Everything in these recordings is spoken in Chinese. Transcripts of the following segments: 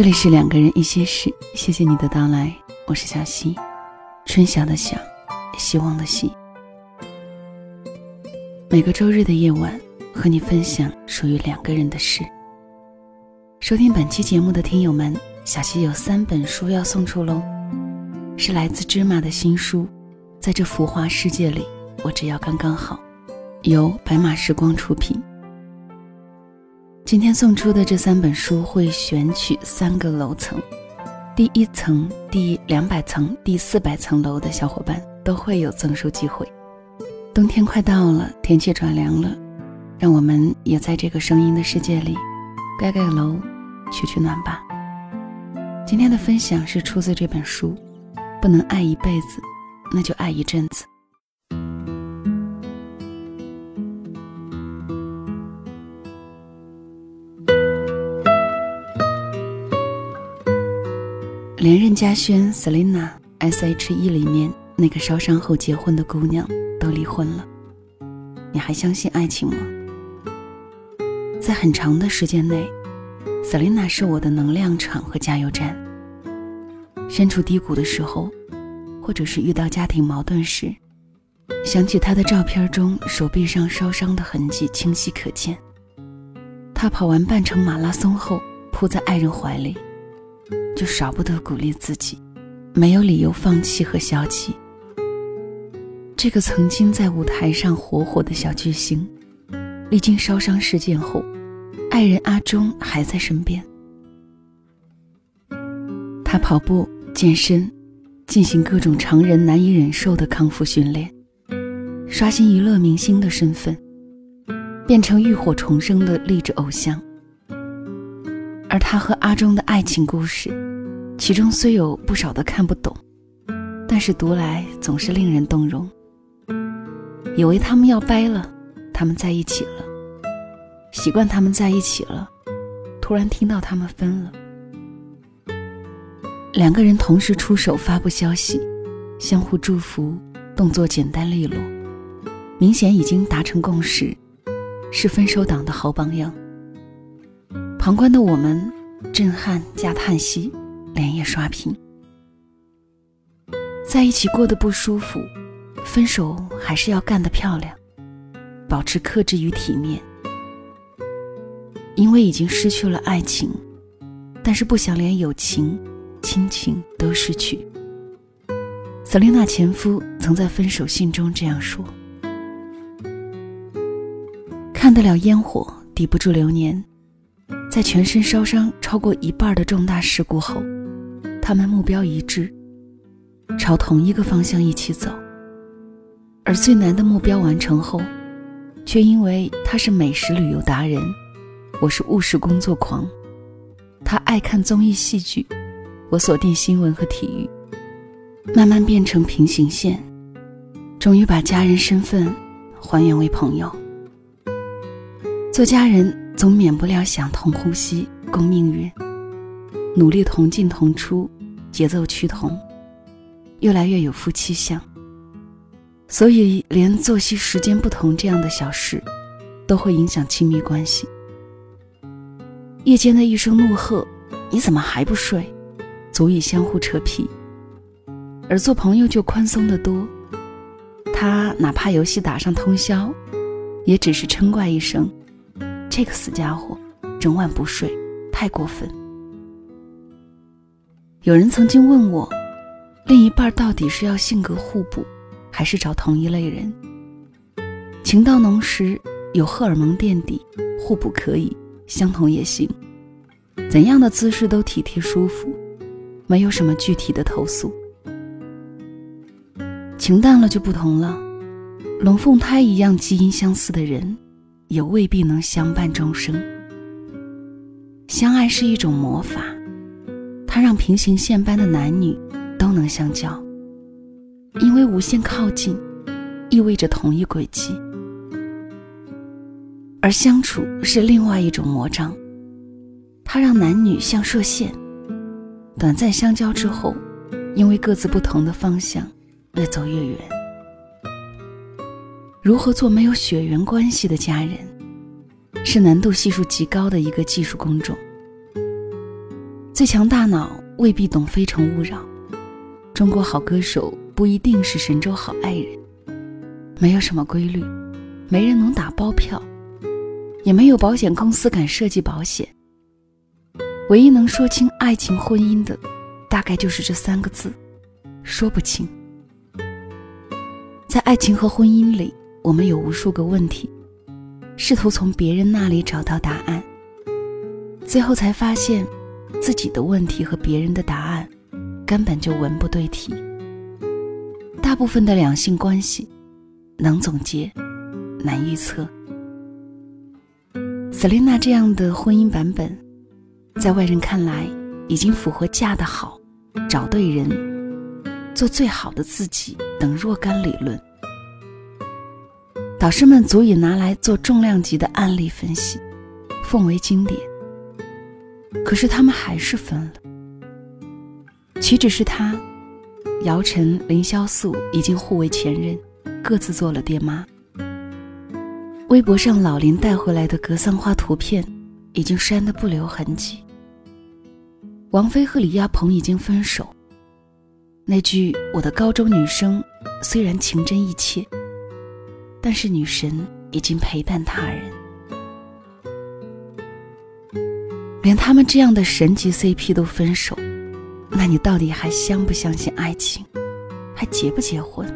这里是两个人一些事，谢谢你的到来，我是小溪，春晓的晓，希望的希。每个周日的夜晚，和你分享属于两个人的事。收听本期节目的听友们，小溪有三本书要送出喽，是来自芝麻的新书，在这浮华世界里，我只要刚刚好，由白马时光出品。今天送出的这三本书会选取三个楼层，第一层、第两百层、第四百层楼的小伙伴都会有赠书机会。冬天快到了，天气转凉了，让我们也在这个声音的世界里盖盖楼，取取暖吧。今天的分享是出自这本书，不能爱一辈子，那就爱一阵子。连任嘉轩 Selina S.H.E 里面那个烧伤后结婚的姑娘都离婚了，你还相信爱情吗？在很长的时间内，Selina 是我的能量场和加油站。身处低谷的时候，或者是遇到家庭矛盾时，想起她的照片中手臂上烧伤的痕迹清晰可见。她跑完半程马拉松后，扑在爱人怀里。就少不得鼓励自己，没有理由放弃和消极。这个曾经在舞台上火火的小巨星，历经烧伤事件后，爱人阿忠还在身边。他跑步、健身，进行各种常人难以忍受的康复训练，刷新娱乐明星的身份，变成浴火重生的励志偶像。而他和阿忠的爱情故事。其中虽有不少的看不懂，但是读来总是令人动容。以为他们要掰了，他们在一起了；习惯他们在一起了，突然听到他们分了。两个人同时出手发布消息，相互祝福，动作简单利落，明显已经达成共识，是分手党的好榜样。旁观的我们，震撼加叹息。连夜刷屏，在一起过得不舒服，分手还是要干得漂亮，保持克制与体面。因为已经失去了爱情，但是不想连友情、亲情都失去。瑟琳娜前夫曾在分手信中这样说：“看得了烟火，抵不住流年，在全身烧伤超过一半的重大事故后。”他们目标一致，朝同一个方向一起走。而最难的目标完成后，却因为他是美食旅游达人，我是务实工作狂，他爱看综艺戏剧，我锁定新闻和体育，慢慢变成平行线，终于把家人身份还原为朋友。做家人总免不了想同呼吸共命运，努力同进同出。节奏趋同，越来越有夫妻相。所以，连作息时间不同这样的小事，都会影响亲密关系。夜间的一声怒喝：“你怎么还不睡？”足以相互扯皮。而做朋友就宽松得多。他哪怕游戏打上通宵，也只是嗔怪一声：“这个死家伙，整晚不睡，太过分。”有人曾经问我，另一半到底是要性格互补，还是找同一类人？情到浓时有荷尔蒙垫底，互补可以，相同也行。怎样的姿势都体贴舒服，没有什么具体的投诉。情淡了就不同了，龙凤胎一样基因相似的人，也未必能相伴终生。相爱是一种魔法。它让平行线般的男女都能相交，因为无限靠近意味着同一轨迹，而相处是另外一种魔障，它让男女像射线，短暂相交之后，因为各自不同的方向，越走越远。如何做没有血缘关系的家人，是难度系数极高的一个技术工种。最强大脑未必懂非诚勿扰，中国好歌手不一定是神州好爱人。没有什么规律，没人能打包票，也没有保险公司敢设计保险。唯一能说清爱情婚姻的，大概就是这三个字：说不清。在爱情和婚姻里，我们有无数个问题，试图从别人那里找到答案，最后才发现。自己的问题和别人的答案，根本就文不对题。大部分的两性关系，能总结，难预测。瑟琳娜这样的婚姻版本，在外人看来，已经符合嫁得好、找对人、做最好的自己等若干理论。导师们足以拿来做重量级的案例分析，奉为经典。可是他们还是分了。岂止是他，姚晨、凌潇肃已经互为前任，各自做了爹妈。微博上老林带回来的格桑花图片，已经删得不留痕迹。王菲和李亚鹏已经分手。那句“我的高中女生”，虽然情真意切，但是女神已经陪伴他人。连他们这样的神级 CP 都分手，那你到底还相不相信爱情？还结不结婚？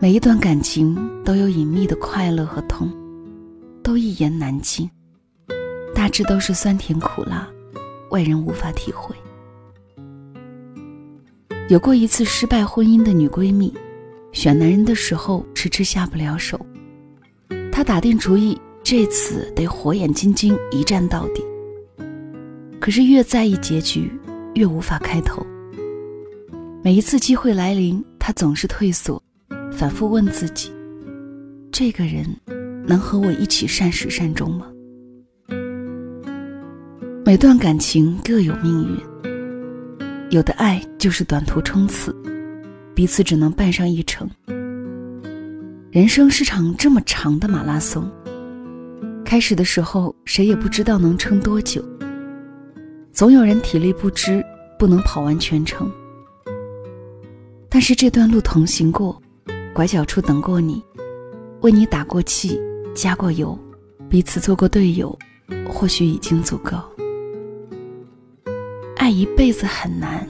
每一段感情都有隐秘的快乐和痛，都一言难尽，大致都是酸甜苦辣，外人无法体会。有过一次失败婚姻的女闺蜜，选男人的时候迟迟下不了手，她打定主意。这次得火眼金睛一战到底。可是越在意结局，越无法开头。每一次机会来临，他总是退缩，反复问自己：这个人能和我一起善始善终吗？每段感情各有命运，有的爱就是短途冲刺，彼此只能伴上一程。人生是场这么长的马拉松。开始的时候，谁也不知道能撑多久。总有人体力不支，不能跑完全程。但是这段路同行过，拐角处等过你，为你打过气、加过油，彼此做过队友，或许已经足够。爱一辈子很难，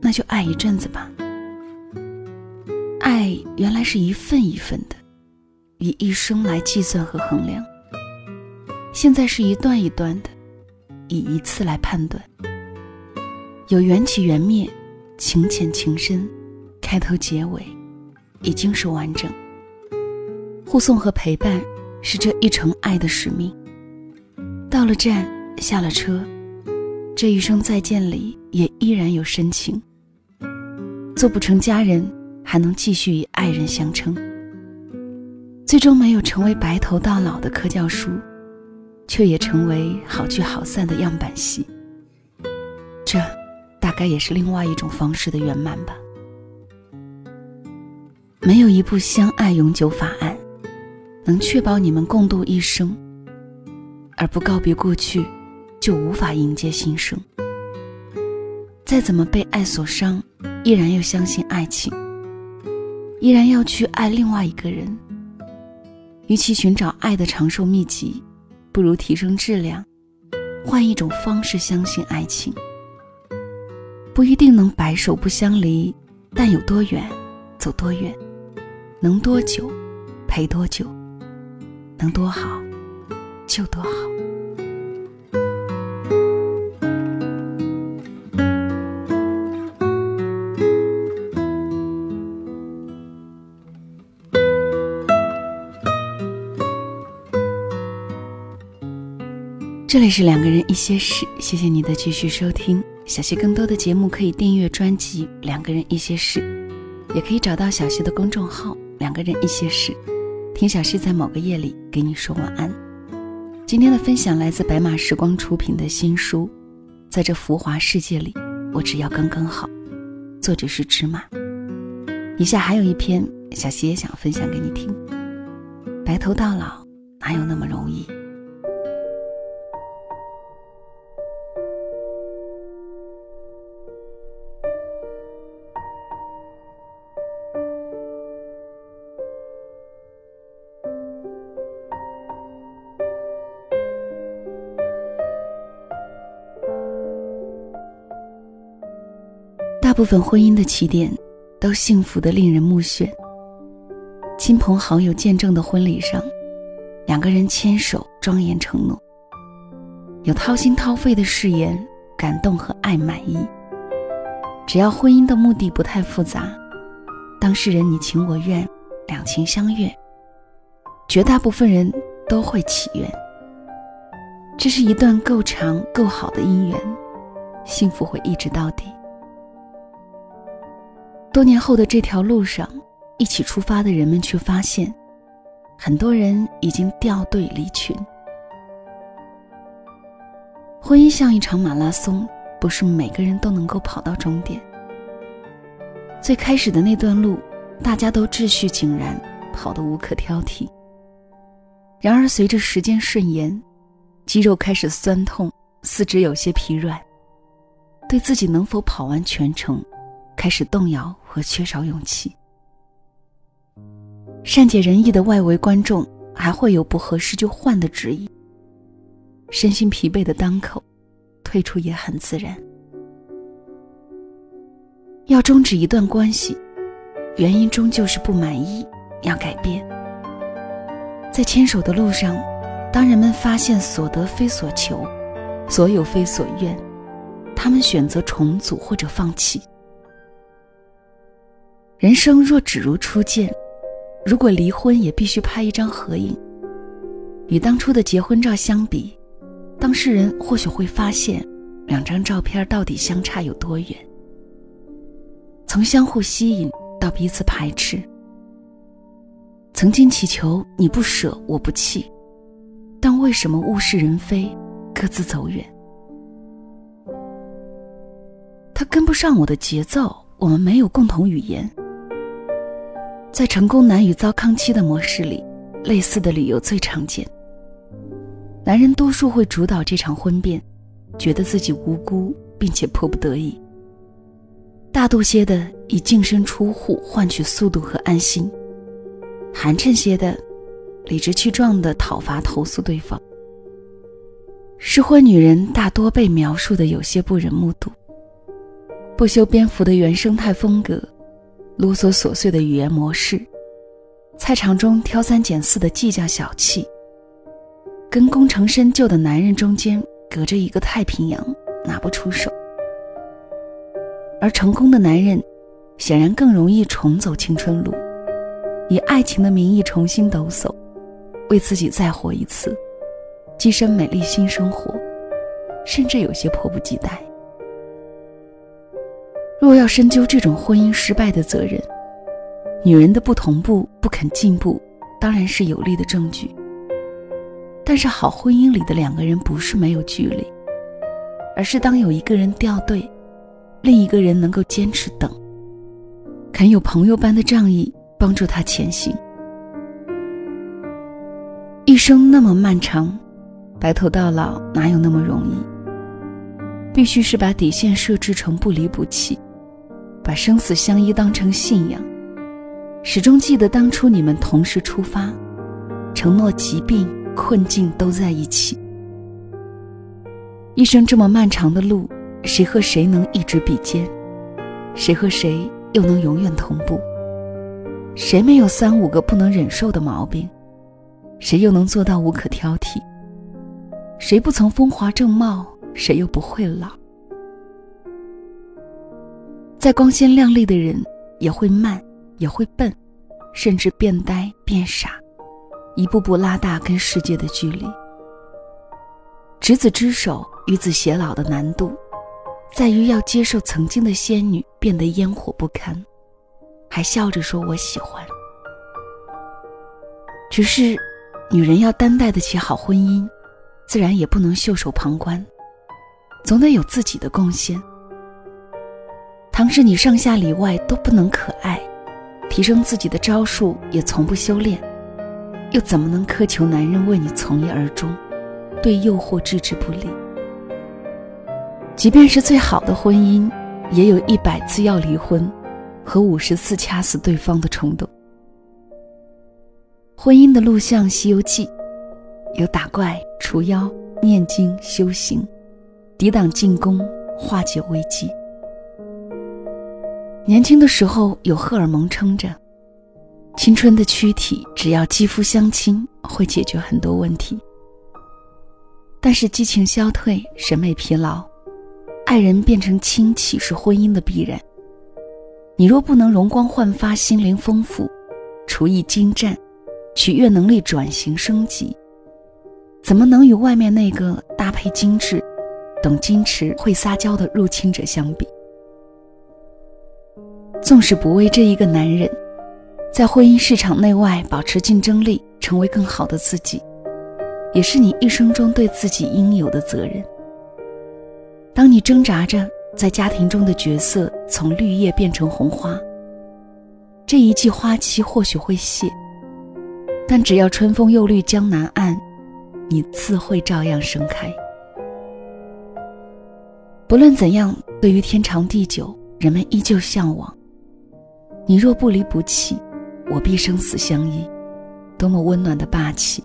那就爱一阵子吧。爱原来是一份一份的，以一生来计算和衡量。现在是一段一段的，以一次来判断。有缘起缘灭，情浅情深，开头结尾，已经是完整。护送和陪伴是这一程爱的使命。到了站，下了车，这一声再见里也依然有深情。做不成家人，还能继续以爱人相称。最终没有成为白头到老的科教书。却也成为好聚好散的样板戏。这，大概也是另外一种方式的圆满吧。没有一部相爱永久法案，能确保你们共度一生。而不告别过去，就无法迎接新生。再怎么被爱所伤，依然要相信爱情，依然要去爱另外一个人。与其寻找爱的长寿秘籍。不如提升质量，换一种方式相信爱情。不一定能白首不相离，但有多远，走多远，能多久，陪多久，能多好，就多好。这里是两个人一些事，谢谢你的继续收听。小溪更多的节目可以订阅专辑《两个人一些事》，也可以找到小溪的公众号“两个人一些事”，听小溪在某个夜里给你说晚安。今天的分享来自白马时光出品的新书《在这浮华世界里，我只要刚刚好》，作者是芝麻。以下还有一篇小溪也想分享给你听：白头到老哪有那么容易？部分婚姻的起点都幸福的令人目眩。亲朋好友见证的婚礼上，两个人牵手，庄严承诺，有掏心掏肺的誓言，感动和爱满意。只要婚姻的目的不太复杂，当事人你情我愿，两情相悦，绝大部分人都会祈愿。这是一段够长够好的姻缘，幸福会一直到底。多年后的这条路上，一起出发的人们却发现，很多人已经掉队离群。婚姻像一场马拉松。不是每个人都能够跑到终点。最开始的那段路，大家都秩序井然，跑得无可挑剔。然而，随着时间顺延，肌肉开始酸痛，四肢有些疲软，对自己能否跑完全程，开始动摇和缺少勇气。善解人意的外围观众还会有不合适就换的质疑。身心疲惫的当口。退出也很自然。要终止一段关系，原因终究是不满意，要改变。在牵手的路上，当人们发现所得非所求，所有非所愿，他们选择重组或者放弃。人生若只如初见，如果离婚也必须拍一张合影，与当初的结婚照相比。当事人或许会发现，两张照片到底相差有多远？从相互吸引到彼此排斥，曾经祈求你不舍我不弃，但为什么物是人非，各自走远？他跟不上我的节奏，我们没有共同语言。在成功男与糟糠妻的模式里，类似的理由最常见。男人多数会主导这场婚变，觉得自己无辜，并且迫不得已。大度些的以净身出户换取速度和安心，寒碜些的理直气壮的讨伐投诉对方。适婚女人大多被描述的有些不忍目睹，不修边幅的原生态风格，啰嗦琐碎的语言模式，菜场中挑三拣四的计较小气。跟功成身就的男人中间隔着一个太平洋，拿不出手。而成功的男人，显然更容易重走青春路，以爱情的名义重新抖擞，为自己再活一次，跻身美丽新生活，甚至有些迫不及待。若要深究这种婚姻失败的责任，女人的不同步、不肯进步，当然是有力的证据。但是，好婚姻里的两个人不是没有距离，而是当有一个人掉队，另一个人能够坚持等，肯有朋友般的仗义帮助他前行。一生那么漫长，白头到老哪有那么容易？必须是把底线设置成不离不弃，把生死相依当成信仰，始终记得当初你们同时出发，承诺疾病。困境都在一起，一生这么漫长的路，谁和谁能一直比肩？谁和谁又能永远同步？谁没有三五个不能忍受的毛病？谁又能做到无可挑剔？谁不曾风华正茂？谁又不会老？再光鲜亮丽的人，也会慢，也会笨，甚至变呆变傻。一步步拉大跟世界的距离。执子之手，与子偕老的难度，在于要接受曾经的仙女变得烟火不堪，还笑着说我喜欢。只是，女人要担待得起好婚姻，自然也不能袖手旁观，总得有自己的贡献。倘使你上下里外都不能可爱，提升自己的招数也从不修炼。又怎么能苛求男人为你从一而终，对诱惑置之不理？即便是最好的婚姻，也有一百次要离婚，和五十次掐死对方的冲动。婚姻的路像《西游记》，有打怪、除妖、念经、修行，抵挡进攻，化解危机。年轻的时候有荷尔蒙撑着，青春的躯体只要肌肤相亲，会解决很多问题。但是激情消退，审美疲劳，爱人变成亲戚是婚姻的必然。你若不能容光焕发、心灵丰富、厨艺精湛、取悦能力转型升级，怎么能与外面那个搭配精致、懂矜持、会撒娇的入侵者相比？纵使不为这一个男人，在婚姻市场内外保持竞争力，成为更好的自己，也是你一生中对自己应有的责任。当你挣扎着在家庭中的角色从绿叶变成红花，这一季花期或许会谢，但只要春风又绿江南岸，你自会照样盛开。不论怎样，对于天长地久，人们依旧向往。你若不离不弃，我必生死相依，多么温暖的霸气！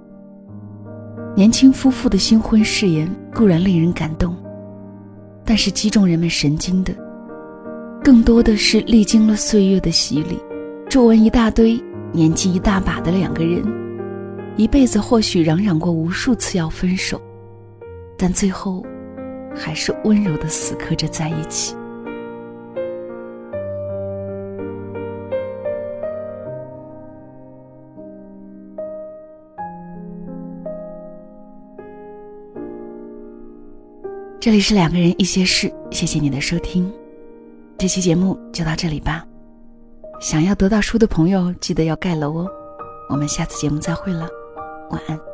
年轻夫妇的新婚誓言固然令人感动，但是击中人们神经的，更多的是历经了岁月的洗礼，皱纹一大堆，年纪一大把的两个人，一辈子或许嚷嚷过无数次要分手，但最后，还是温柔的死磕着在一起。这里是两个人一些事，谢谢你的收听，这期节目就到这里吧。想要得到书的朋友，记得要盖楼哦。我们下次节目再会了，晚安。